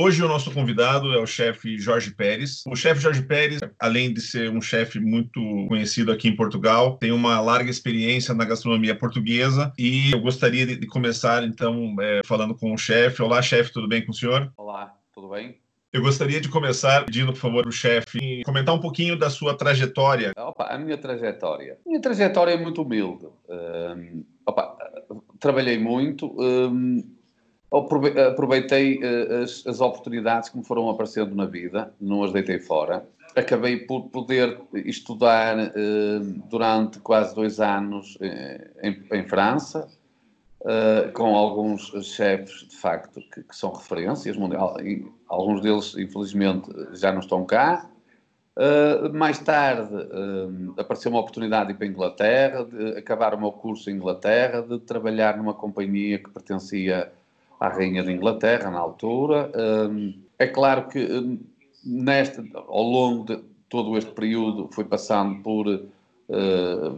Hoje o nosso convidado é o chefe Jorge Pérez. O chefe Jorge Pérez, além de ser um chefe muito conhecido aqui em Portugal, tem uma larga experiência na gastronomia portuguesa e eu gostaria de, começar então é, falando com o chefe. Olá, chefe, tudo bem com o senhor? Olá, tudo bem? Eu gostaria de começar pedindo, por favor, o chefe comentar um pouquinio da sua trajetória. Opa, a minha trajetória. Minha trajetória é muito humilde. opa, trabalhei muito. Aproveitei eh, as, as, oportunidades que me foram aparecendo na vida, não as deitei fora. Acabei por poder estudar eh, durante quase dois anos eh, em, em, França, com alguns chefes, de facto, que, que são referências mundial. Alguns deles, infelizmente, já não estão cá. mais tarde apareceu uma oportunidade de ir para a Inglaterra, de acabar o meu curso em Inglaterra, de trabalhar numa companhia que pertencia à Rainha da Inglaterra na altura. Hum, é claro que hum, nesta, ao longo de todo este período foi passando por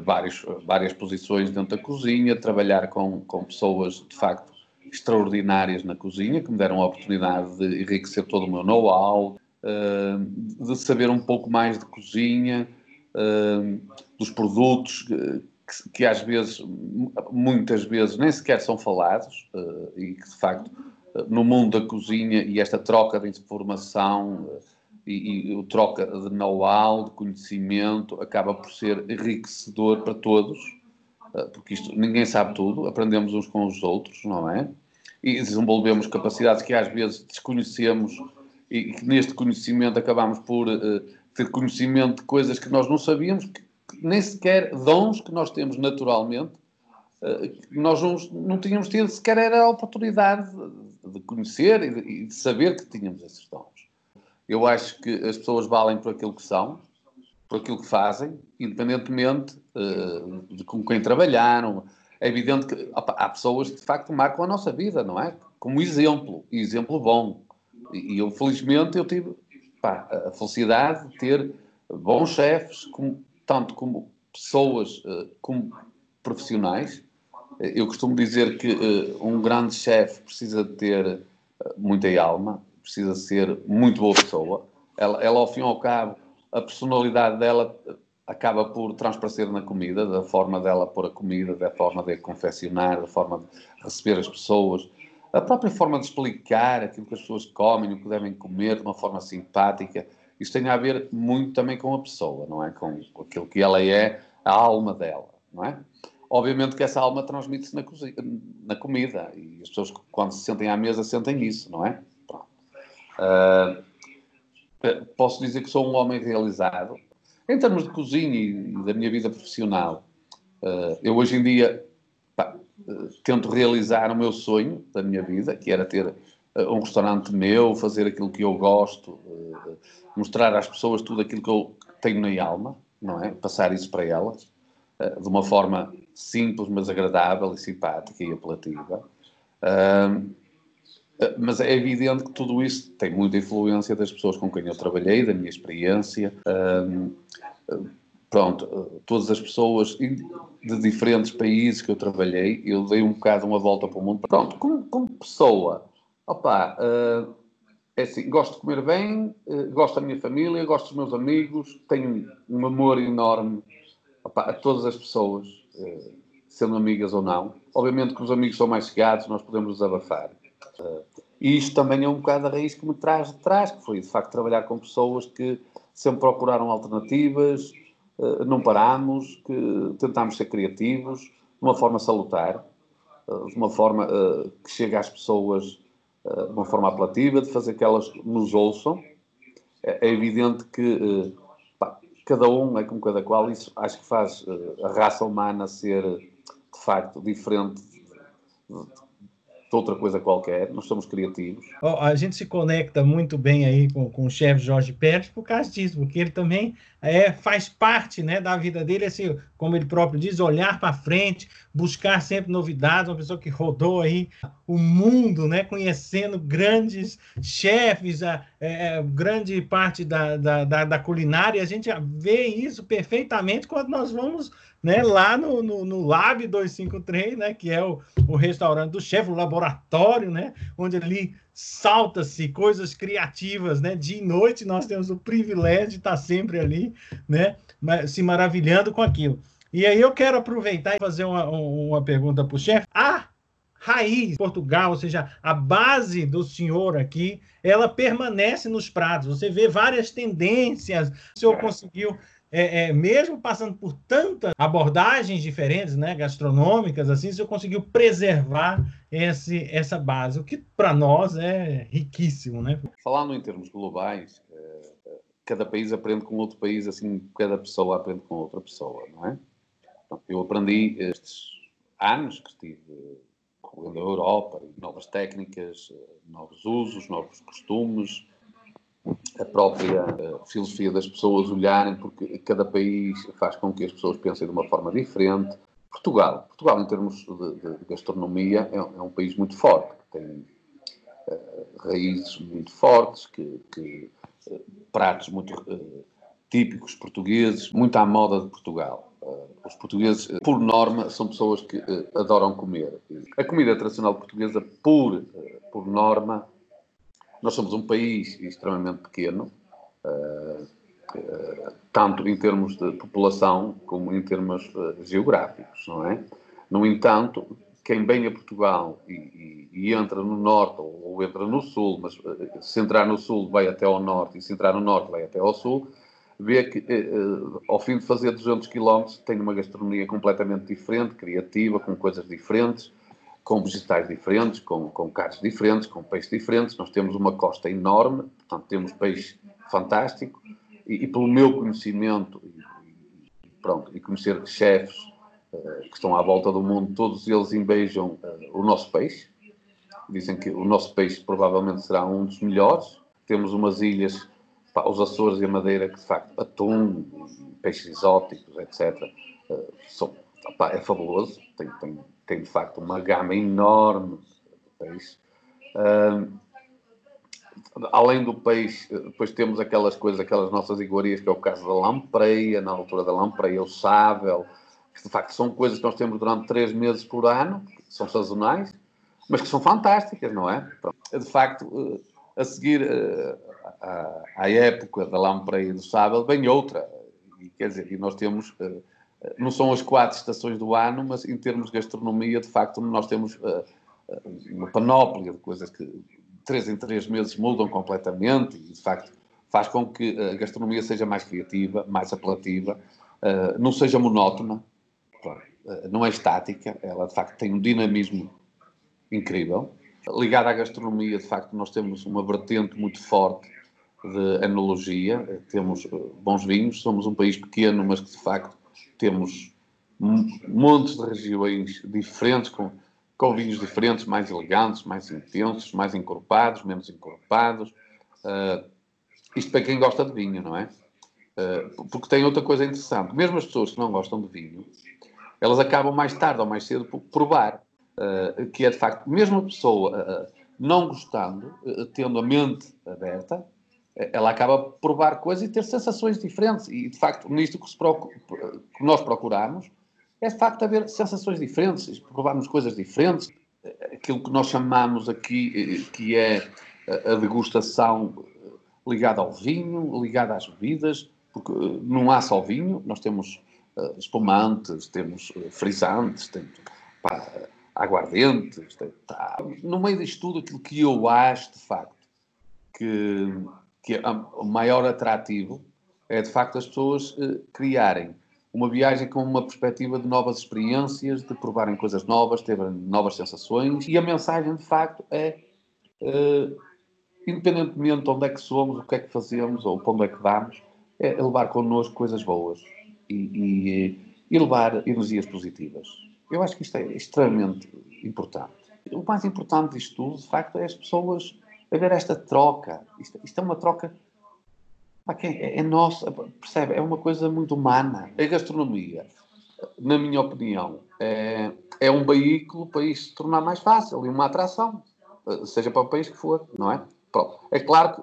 vários, várias posições dentro da cozinha, trabalhar com, com pessoas de facto extraordinárias na cozinha, que me deram a oportunidade de enriquecer todo o meu know-how, uh, de saber um pouco mais de cozinha, dos produtos que, que, às vezes, muitas vezes, nem sequer são falados uh, e que, de facto, uh, no mundo da cozinha e esta troca de informação uh, e, e troca de know-how, de conhecimento, acaba por ser enriquecedor para todos, porque isto, ninguém sabe tudo, aprendemos uns com os outros, não é? E desenvolvemos capacidades que às vezes desconhecemos e que neste conhecimento acabamos por ter conhecimento de coisas que nós não sabíamos, que, nem sequer dons que nós temos naturalmente, eh, nós não, não tínhamos tido sequer era a oportunidade de conhecer e de, saber que tínhamos esses dons. Eu acho que as pessoas valem por aquilo que são, por aquilo que fazem, independentemente uh, de com quem trabalharam. É evidente que opa, há pessoas que de facto marcam a nossa vida, não é? Como exemplo, e exemplo bom. E, eu, felizmente, eu tive pá, a felicidade de ter bons chefes, tanto como pessoas eh, como profissionais. Eh, eu costumo dizer que eh, um grande chefe precisa ter muita alma, precisa ser muito boa pessoa. Ela, ela, ao fim e ao cabo, a personalidade dela acaba por transparecer na comida, da forma dela pôr a comida, da forma de confeccionar, da forma de receber as pessoas, a própria forma de explicar aquilo que as pessoas comem, o que devem comer de uma forma simpática. Isso tem a ver muito também com a pessoa, não é? Com, aquilo que ela é, a alma dela, não é? Obviamente que essa alma transmite-se na, na, comida e as pessoas quando se sentem à mesa sentem isso, não é? Uh, posso dizer que sou um homem realizado. Em termos de cozinha e da minha vida profissional, uh, eu hoje em dia pá, uh, tento realizar o meu sonho da minha vida, que era ter um restaurante meu, fazer aquilo que eu gosto, mostrar às pessoas tudo aquilo que eu tenho na alma, não é? Passar isso para elas, eh, de uma forma simples, mas agradável e simpática e apelativa. Eh, mas é evidente que tudo isso tem muita influência das pessoas com quem eu trabalhei, da minha experiência. pronto, todas as pessoas de diferentes países que eu trabalhei, eu dei um bocado uma volta para o mundo. Pronto, como, como pessoa, opa, uh, é assim, gosto de comer bem, eh, gosto da minha família, gosto dos meus amigos, tenho um amor enorme opa, a todas as pessoas, eh, sendo amigas ou não. Obviamente que os amigos são mais chegados, nós podemos desabafar. E isto também é um bocado a raiz que me traz de trás, que foi de facto trabalhar com pessoas que sempre procuraram alternativas, não paramos, que tentámos ser criativos, de uma forma salutar, de uma forma que chega às pessoas de uma forma apelativa, de fazer que elas nos ouçam. É, é evidente que eh, pá, cada um é como cada qual, isso acho que faz eh, a raça humana ser de facto diferente outra coisa qualquer, nós somos criativos. Oh, a gente se conecta muito bem aí com, com o chefe Jorge Pérez por causa disso, porque ele também é, faz parte né, da vida dele, assim, como ele próprio diz, olhar para frente, buscar sempre novidades, uma pessoa que rodou aí o mundo, né, conhecendo grandes chefes, a, é, grande parte da, da, da, da culinária, a gente vê isso perfeitamente quando nós vamos né, lá no, no, no, Lab 253, né, que é o, o restaurante do chefe, o laboratório, né, onde ali salta-se coisas criativas, né, de noite nós temos o privilégio de estar sempre ali, né, se maravilhando com aquilo. E aí eu quero aproveitar e fazer uma, uma pergunta para o chefe. A raiz Portugal, ou seja, a base do senhor aqui, ela permanece nos pratos. Você vê várias tendências. O senhor conseguiu é, é, mesmo passando por tantas abordagens diferentes, né, gastronômicas, assim, você conseguiu preservar esse, essa base, o que para nós é riquíssimo, né? Falando em termos globais, é, cada país aprende com outro país, assim, cada pessoa aprende com outra pessoa, não é? Eu aprendi estes anos que estive correndo a Europa, novas técnicas, novos usos, novos costumes, a própria uh, filosofia das pessoas olharem, porque cada país faz com que as pessoas pensem de uma forma diferente. Portugal, Portugal em termos de, de gastronomia é, é, um país muito forte, que tem uh, raízes muito fortes, que, que uh, pratos muito típicos portugueses, muito à moda de Portugal. os portugueses, por norma, são pessoas que adoram comer. A comida tradicional portuguesa, por, por norma, nós somos um país extremamente pequeno, uh, uh, tanto em termos de população como em termos uh, geográficos, não é? No entanto, quem vem a Portugal e, e, e entra no norte ou, ou, entra no sul, mas se entrar no sul vai até ao norte e se entrar no norte vai até ao sul, vê que ao fim de fazer 200 km tem uma gastronomia completamente diferente, criativa, com coisas diferentes, com vegetais diferentes, com, com carnes diferentes, com peixes diferentes. Nós temos uma costa enorme, portanto, temos peixe fantástico. E, pelo meu conhecimento, e, pronto, e conhecer chefes uh, que estão à volta do mundo, todos eles invejam uh, o nosso peixe. Dizem que o nosso peixe provavelmente será um dos melhores. Temos umas ilhas, pá, os Açores e a Madeira, que de facto, atum, peixes exóticos, etc., uh, eh, são, pá, é fabuloso. Tem, tem, tem de facto uma gama enorme de peixe. Uh, além do peixe, depois temos aquelas coisas, aquelas nossas iguarias, que é o caso da lampreia, na altura da lampreia, o sábel, que de facto são coisas que nós temos durante três meses por ano, são sazonais, mas que são fantásticas, não é? De facto, a seguir à época da lampreia e do sábel, vem outra. E, quer dizer, e nós temos não são as quatro estações do ano, mas em termos de gastronomia, de facto, nós temos uma panóplia de coisas que três em três meses mudam completamente e, de facto, faz com que a gastronomia seja mais criativa, mais apelativa, uh, não seja monótona, uh, não é estática, ela, de facto, tem um dinamismo incrível. Ligada à gastronomia, de facto, nós temos uma vertente muito forte de enologia, temos bons vinhos, somos um país pequeno, mas que, de facto, temos montes de regiões diferentes, com, com vinhos diferentes, mais elegantes, mais intensos, mais encorpados, menos encorpados. Uh, isto para quem gosta de vinho, não é? Uh, porque tem outra coisa interessante. Mesmo as pessoas que não gostam de vinho, elas acabam mais tarde ou mais cedo por provar. Uh, que é de facto, mesmo a pessoa não gostando, tendo a mente aberta, ela acaba por provar coisas e ter sensações diferentes. E, de facto, nisto que, procura, que nós procuramos, é de facto haver sensações diferentes, provarmos coisas diferentes. Aquilo que nós chamamos aqui, que é a degustação ligada ao vinho, ligada às bebidas, porque não há só vinho, nós temos espumantes, temos frisantes, temos pá, aguardentes. Tem, tá. No meio disto tudo, aquilo que eu acho, de facto, que que é o maior atrativo é de facto as pessoas criarem uma viagem com uma perspectiva de novas experiências, de provarem coisas novas, terem novas sensações e a mensagem de facto é uh, independentemente de onde é que somos, o que é que fazemos ou para onde é que vamos, é levar connosco coisas boas e, e, e levar energias positivas. Eu acho que isto é extremamente importante. o mais importante disto tudo, de facto, é as pessoas haver esta troca. Isto, isto é uma troca é, é nossa, percebe? É uma coisa muito humana. A gastronomia, na minha opinião, é, é um veículo para isto se tornar mais fácil e uma atração, seja para o país que for, não é? Pronto. É claro que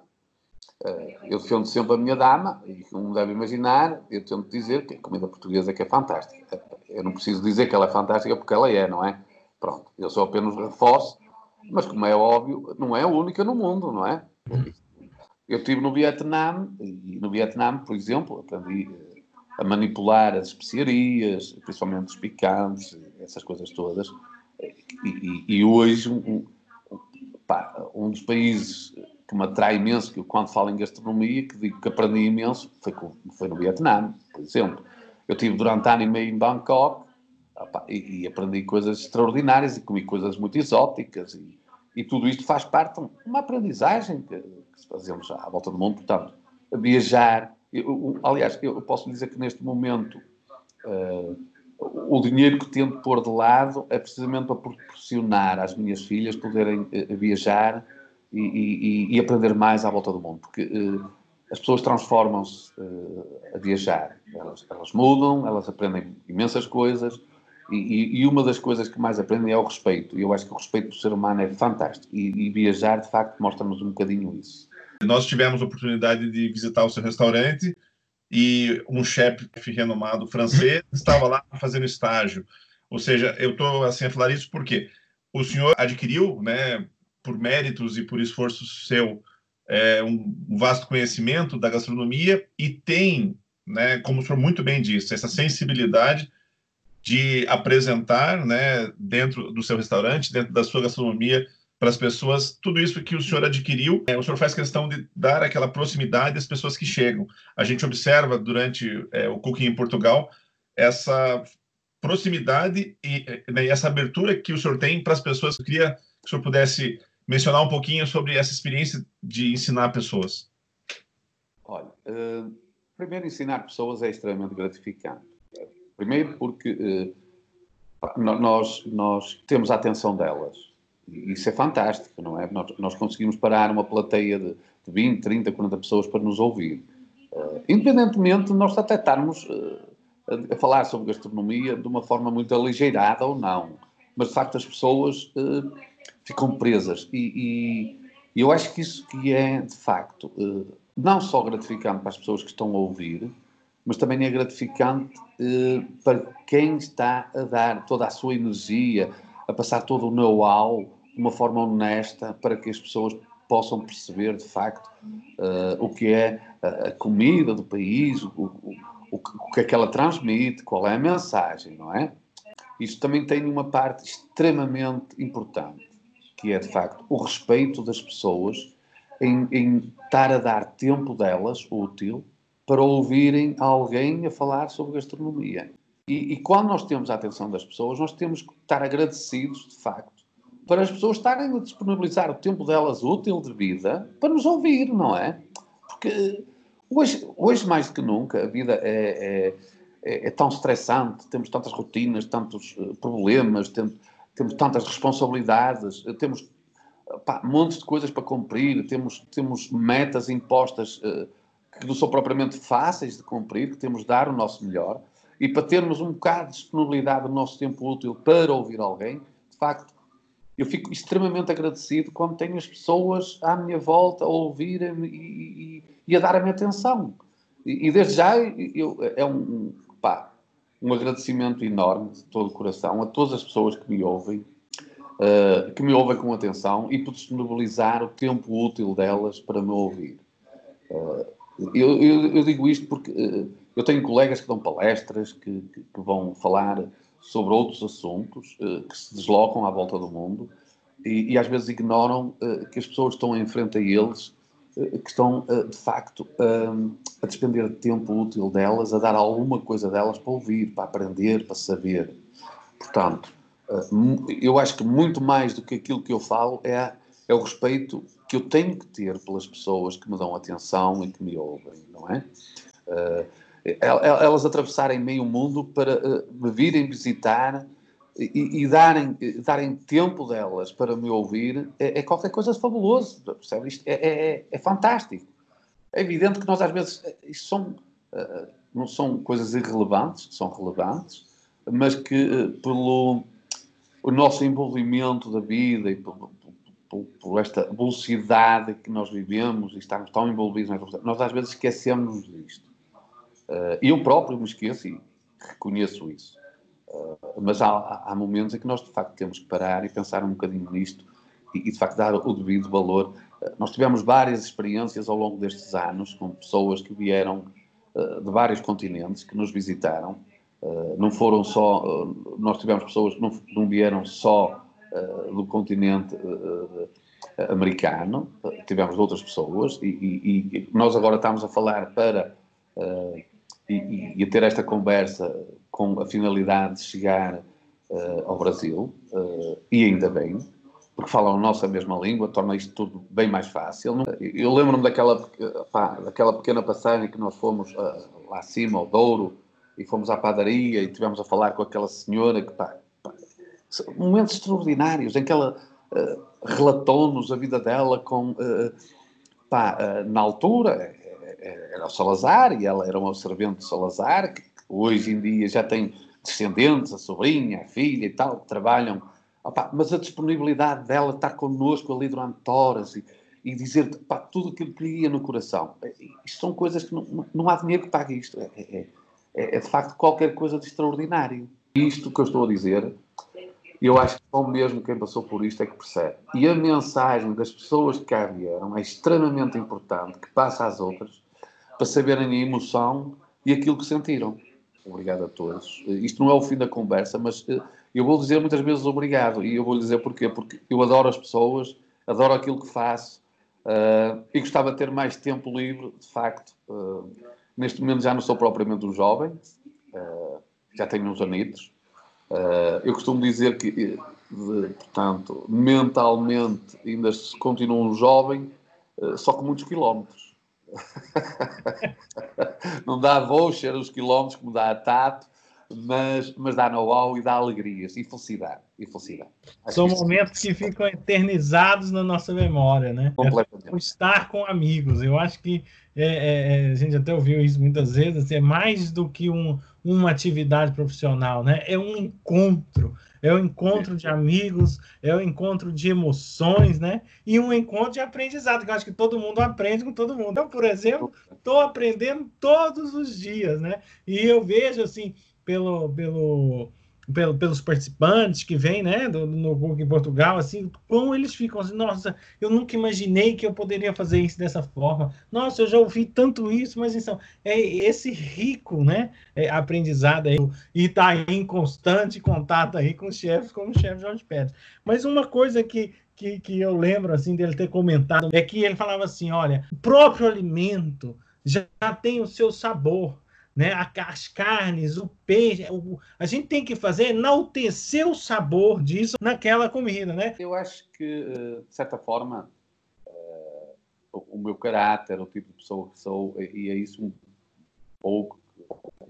uh, eu defendo sempre a minha dama, e como deve imaginar, eu tento dizer que a comida portuguesa que é fantástica. Eu não preciso dizer que ela é fantástica porque ela é, não é? Pronto, eu só apenas reforço, mas como é óbvio, não é a única no mundo, não é? Eu estive no Vietnã, e no Vietnã, por exemplo, aprendi eh, a manipular as especiarias, principalmente os picantes, essas coisas todas. E, e, e hoje, um, pá, um, dos países que me atrai imenso, que quando falo em gastronomia, que digo que aprendi imenso, foi, foi no Vietnã, por exemplo. Eu estive durante ano e meio em Bangkok e, e, aprendi coisas extraordinárias e comi coisas muito exóticas e, e tudo isto faz parte de uma aprendizagem que, que fazemos à volta do mundo, portanto, viajar. Eu, aliás, eu posso dizer que neste momento uh, o dinheiro que tento pôr de lado é precisamente para proporcionar às minhas filhas poderem uh, viajar e, e, e, aprender mais à volta do mundo, porque uh, as pessoas transformam-se a viajar, elas, elas, mudam, elas aprendem imensas coisas. E, e, uma das coisas que mais aprendem é o respeito. E eu acho que o respeito do ser humano é fantástico. E, e viajar, de facto, mostra-nos um bocadinho isso. Nós tivemos a oportunidade de visitar o seu restaurante e um chefe renomado francês estava lá fazendo estágio. Ou seja, eu estou assim a falar isso porque o senhor adquiriu, né, por méritos e por esforço seu, é, um vasto conhecimento da gastronomia e tem, né, como o senhor muito bem disse, essa sensibilidade de apresentar, né, dentro do seu restaurante, dentro da sua gastronomia, para as pessoas, tudo isso que o senhor adquiriu, é, o senhor faz questão de dar aquela proximidade às pessoas que chegam. A gente observa durante é, o Cooking em Portugal essa proximidade e né, essa abertura que o senhor tem para as pessoas. Eu queria que o senhor pudesse mencionar um pouquinho sobre essa experiência de ensinar pessoas. Olha, uh, primeiro ensinar pessoas é extremamente gratificante. Primeiro porque uh, nós, nós temos a atenção delas isso é fantástico, não é? Nós, nós conseguimos parar uma plateia de, de 20, 30, 40 pessoas para nos ouvir. Uh, independentemente de nós até estarmos uh, a, a, falar sobre gastronomia de uma forma muito aligeirada ou não. Mas, de facto, as pessoas uh, ficam presas. E, e, eu acho que isso que é, de facto, não só gratificante para as pessoas que estão a ouvir, mas também é gratificante para quem está a dar toda a sua energia, a passar todo o know-how de uma forma honesta para que as pessoas possam perceber de facto uh, o que é a comida do país, o, o, o, o, que é que ela transmite, qual é a mensagem, não é? Isso também tem uma parte extremamente importante, que é de facto o respeito das pessoas em, em estar a dar tempo delas, útil, para ouvirem alguém a falar sobre gastronomia. E, e quando nós temos a atenção das pessoas, nós temos que estar agradecidos, de facto, para as pessoas estarem a disponibilizar o tempo delas útil de vida para nos ouvir, não é? Porque hoje, hoje mais do que nunca, a vida é, é, é, é tão estressante, temos tantas rotinas, tantos eh, problemas, temos, temos tantas responsabilidades, temos pá, montes de coisas para cumprir, temos, temos metas impostas uh, que não são propriamente fáceis de cumprir, que temos de dar o nosso melhor, e para termos um bocado de disponibilidade do nosso tempo útil para ouvir alguém, de facto, eu fico extremamente agradecido quando tenho as pessoas à minha volta a ouvirem-me e, e, e, a darem-me atenção. E, e, desde já eu, é um, pá, um agradecimento enorme de todo o coração a todas as pessoas que me ouvem, uh, que me ouvem com atenção e por disponibilizar o tempo útil delas para me ouvir. Uh, eu, eu, eu, digo isto porque uh, eu tenho colegas que dão palestras, que, que, que vão falar sobre outros assuntos uh, que se deslocam à volta do mundo e, e às vezes ignoram uh, que as pessoas estão em frente a eles, que estão de facto a despender de tempo útil delas, a dar alguma coisa delas para ouvir, para aprender, para saber. Portanto, eu acho que muito mais do que aquilo que eu falo é, é o respeito que eu tenho que ter pelas pessoas que me dão atenção e que me ouvem, não é? elas atravessarem meio mundo para uh, me virem visitar e, e, darem, darem tempo delas para me ouvir é, é qualquer coisa de fabuloso, percebe? Isto é, é, é, é, fantástico. É evidente que nós às vezes, isto são, uh, não são coisas irrelevantes, são relevantes, mas que uh, pelo o nosso envolvimento da vida e por, por, por, esta velocidade que nós vivemos e estamos tão envolvidos, nós às vezes esquecemos disto. Uh, eu próprio me esqueço e reconheço isso. Uh, mas há, há, momentos em que nós, de facto, temos que parar e pensar um bocadinho nisto e, e de facto, dar o devido valor. Uh, nós tivemos várias experiências ao longo destes anos com pessoas que vieram uh, de vários continentes, que nos visitaram. não foram só, nós tivemos pessoas que não, não vieram só do continente americano, tivemos outras pessoas e, e, e, nós agora estamos a falar para e, e, a ter esta conversa com a finalidade de chegar uh, ao Brasil, uh, e ainda bem, porque falam a nossa mesma língua, torna isto tudo bem mais fácil. Eu lembro-me daquela, pá, daquela pequena passagem que nós fomos uh, lá acima, ao Douro, e fomos à padaria e tivemos a falar com aquela senhora que, pá, pá momentos extraordinários em que ela relatou-nos a vida dela com, pá, na altura, era o Salazar e ela era uma servente de Salazar, que hoje em dia já tem descendentes, a sobrinha, a filha e tal, que trabalham. Opa, mas a disponibilidade dela estar connosco ali durante horas e, e dizer opa, tudo aquilo que lhe ia no coração. Isto são coisas que não, não há dinheiro que pague isto. É, é, é, é de facto qualquer coisa de extraordinário. Isto que eu estou a dizer, eu acho que só mesmo quem passou por isto é que percebe. E a mensagem das pessoas que cá vieram é extremamente importante, que passa às outras, para saberem a emoção e aquilo que sentiram. Obrigado a todos. Isto não é o fim da conversa, mas eh, eu vou dizer muitas vezes obrigado. E eu vou dizer porquê. Porque eu adoro as pessoas, adoro aquilo que faço uh, e gostava de ter mais tempo livre, de facto. Uh, neste momento já não sou propriamente um jovem, uh, já tenho uns anitos. Eu costumo dizer que, de, portanto, mentalmente ainda continuo um jovem, só com muitos quilómetros. não dá voucher os quilómetros como dá a Tato, mas, mas dá know-how e dá alegrias e felicidade. E felicidade. São momentos que ficam eternizados na nossa memória, né? Completamente. É estar com amigos. Eu acho que é, é, é, a gente até ouviu isso muitas vezes, assim, é mais do que um, uma atividade profissional, né? É um encontro é o encontro de amigos, é o encontro de emoções, né? E um encontro de aprendizado, que eu acho que todo mundo aprende com todo mundo. Eu, por exemplo, estou aprendendo todos os dias, né? E eu vejo, assim, pelo, pelo pelo, pelos participantes que vêm, né, do, Book em Portugal, assim, como eles ficam assim, nossa, eu nunca imaginei que eu poderia fazer isso dessa forma. Nossa, eu já ouvi tanto isso, mas então, é esse rico, né, é, aprendizado aí, e está em constante contato aí com chefes, como o chefe Jorge Pérez. Mas uma coisa que, que, que eu lembro, assim, dele ter comentado, é que ele falava assim, olha, o próprio alimento já tem o seu sabor, né? As carnes, o peixe, o, a gente tem que fazer enaltecer o sabor disso naquela comida, né? Eu acho que, eh, de certa forma, uh, o meu caráter, o tipo de pessoa que sou, e é isso um pouco,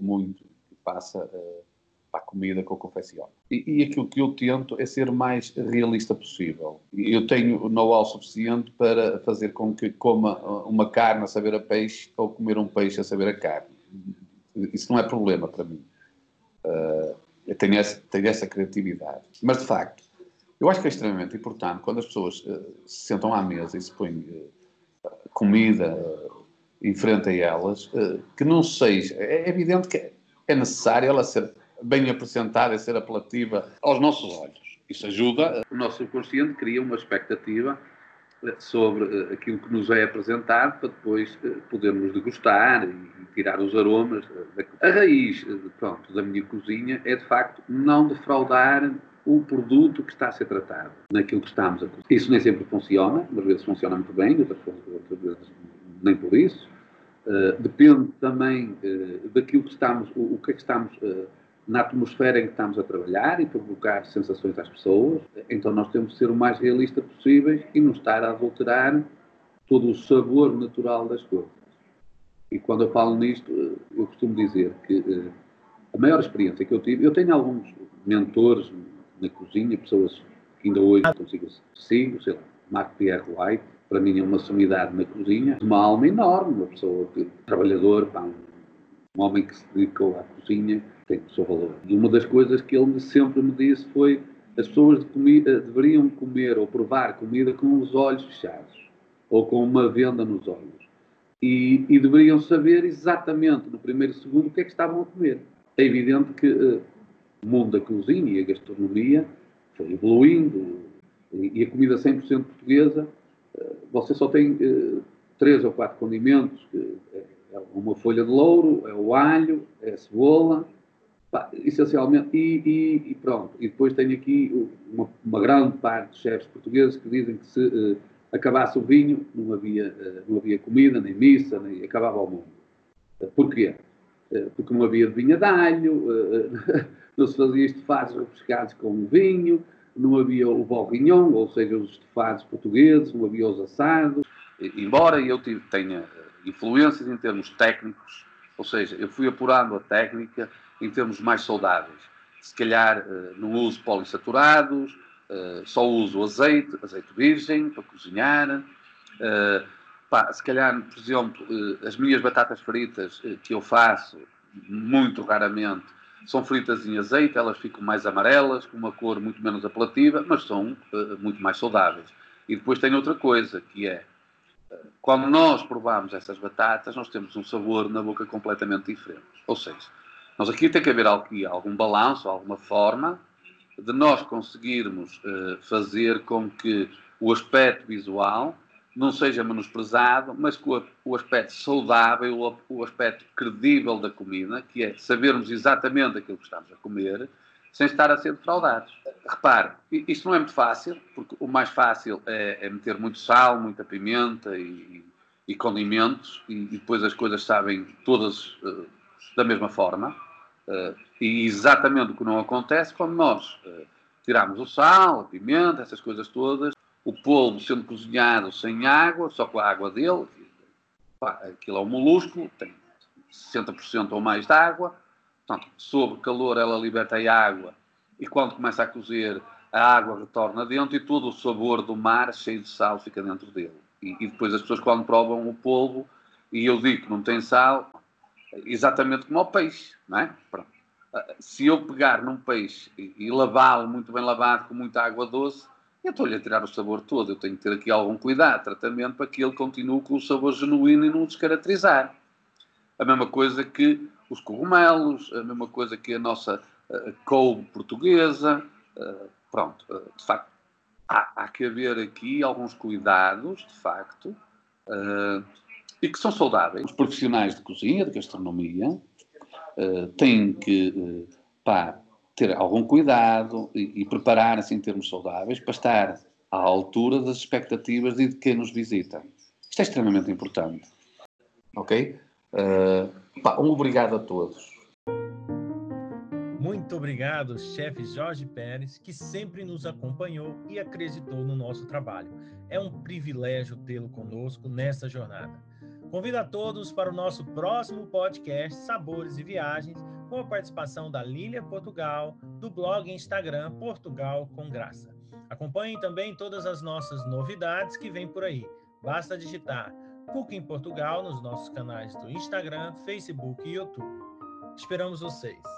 muito, que passa uh, para a comida que eu confecciono. E, e aquilo que eu tento é ser mais realista possível. Eu tenho know-how suficiente para fazer com que coma uma carne a saber a peixe ou comer um peixe a saber a carne isso não é problema para mim. Uh, eu tenho essa, tenho essa criatividade. Mas, de facto, eu acho que é extremamente importante quando as pessoas uh, se sentam à mesa e se põem uh, comida em frente a elas, que não seja. É evidente que é necessário ela ser bem apresentada e ser apelativa aos nossos olhos. Isso ajuda. O nosso subconsciente cria uma expectativa sobre uh, aquilo que nos é apresentado para depois uh, podermos degustar e, tirar os aromas. Uh, a raiz pronto, da minha cozinha é, de facto, não defraudar o produto que está a ser tratado naquilo que estamos a cozinhar. Isso nem sempre funciona, umas vezes funciona muito bem, outras, vezes nem por isso. depende também daquilo que estamos, o que é que estamos na atmosfera em que estamos a trabalhar e provocar sensações às pessoas. Então nós temos de ser o mais realista possível e não estar a adulterar todo o sabor natural das coisas. E quando eu falo nisto, eu costumo dizer que uh, a maior experiência que eu tive, eu tenho alguns mentores na cozinha, pessoas que ainda hoje consigo sigo, sei lá, Mark Pierre White, para mim é uma sumidade na cozinha, uma alma enorme, uma pessoa que, trabalhador, um, um homem que se dedicou à cozinha, tem o seu valor. E uma das coisas que ele sempre me disse foi as pessoas de comida, deveriam comer ou provar comida com os olhos fechados ou com uma venda nos olhos. E, e deveriam saber exatamente no primeiro segundo o que é que estavam a comer. É evidente que uh, o mundo da cozinha e a gastronomia foi evoluindo e, e a comida 100% portuguesa, uh, você só tem uh, três ou quatro condimentos, é, é uma folha de louro, é o alho, é a cebola, essencialmente, e, e, e, pronto. E depois tenho aqui uma, uma, grande parte de chefes portugueses que dizem que se acabasse o vinho, não havia, não havia comida, nem missa, nem acabava o mundo. Porquê? Porque não havia vinha de alho, não se fazia estofados refrescados com vinho, não havia o bourguignon, ou seja, os estofados portugueses, não havia os assados. Embora eu tenha influências em termos técnicos, ou seja, eu fui apurando a técnica em termos mais saudáveis. Se calhar eh, não uso polissaturados, eh, só uso azeite, azeite virgem para cozinhar. Eh, se calhar, por exemplo, as minhas batatas fritas que eu faço muito raramente são fritas em azeite, elas ficam mais amarelas, com uma cor muito menos apelativa, mas são muito mais saudáveis. E depois tem outra coisa, que é, quando nós provamos essas batatas, nós temos um sabor na boca completamente diferente. Ou seja, nós aqui tem que haver aqui algum balanço, alguma forma de nós conseguirmos uh, fazer com que o aspecto visual não seja menosprezado, mas com o aspecto saudável, o aspecto credível da comida, que é sabermos exatamente aquilo que estamos a comer, sem estar a ser defraudados. Repare, isto não é muito fácil, porque o mais fácil é, é meter muito sal, muita pimenta e, e condimentos, e, e, depois as coisas sabem todas uh, da mesma forma. Uh, e exatamente o que não acontece quando nós uh, tiramos o sal, a pimenta, essas coisas todas, o polvo sendo cozinhado sem água, só com a água dele, pá, aquilo é um molúsculo, tem 60% ou mais de água, portanto, sob calor ela liberta a água e quando começa a cozer a água retorna dentro e todo o sabor do mar cheio de sal fica dentro dele. E, e depois as pessoas quando provam o polvo, e eu digo que não tem sal, exatamente como o peixe, não é? Pronto. Se eu pegar num peixe e, e lavá-lo muito bem lavado com muita água doce, eu estou-lhe a tirar o sabor todo. Eu tenho que ter aqui algum cuidado, tratamento, para que ele continue com o sabor genuíno e não o descaracterizar. A mesma coisa que os cogumelos, a mesma coisa que a nossa uh, couve portuguesa. Uh, pronto, uh, de facto, há, há, que haver aqui alguns cuidados, de facto, uh, e que são saudáveis. Os profissionais de cozinha, de gastronomia, têm que pá, ter algum cuidado e, e preparar-se em termos saudáveis para estar à altura das expectativas de quem nos visita. Isto é extremamente importante. Ok? Uh, pá, um obrigado a todos. Muito obrigado, chefe Jorge Pérez, que sempre nos acompanhou e acreditou no nosso trabalho. É um privilégio tê-lo conosco nessa jornada. Convido a todos para o nosso próximo podcast Sabores e Viagens, com a participação da Lília Portugal, do blog e Instagram Portugal com Graça. Acompanhem também todas as nossas novidades que vêm por aí. Basta digitar PUC em Portugal nos nossos canais do Instagram, Facebook e YouTube. Esperamos vocês!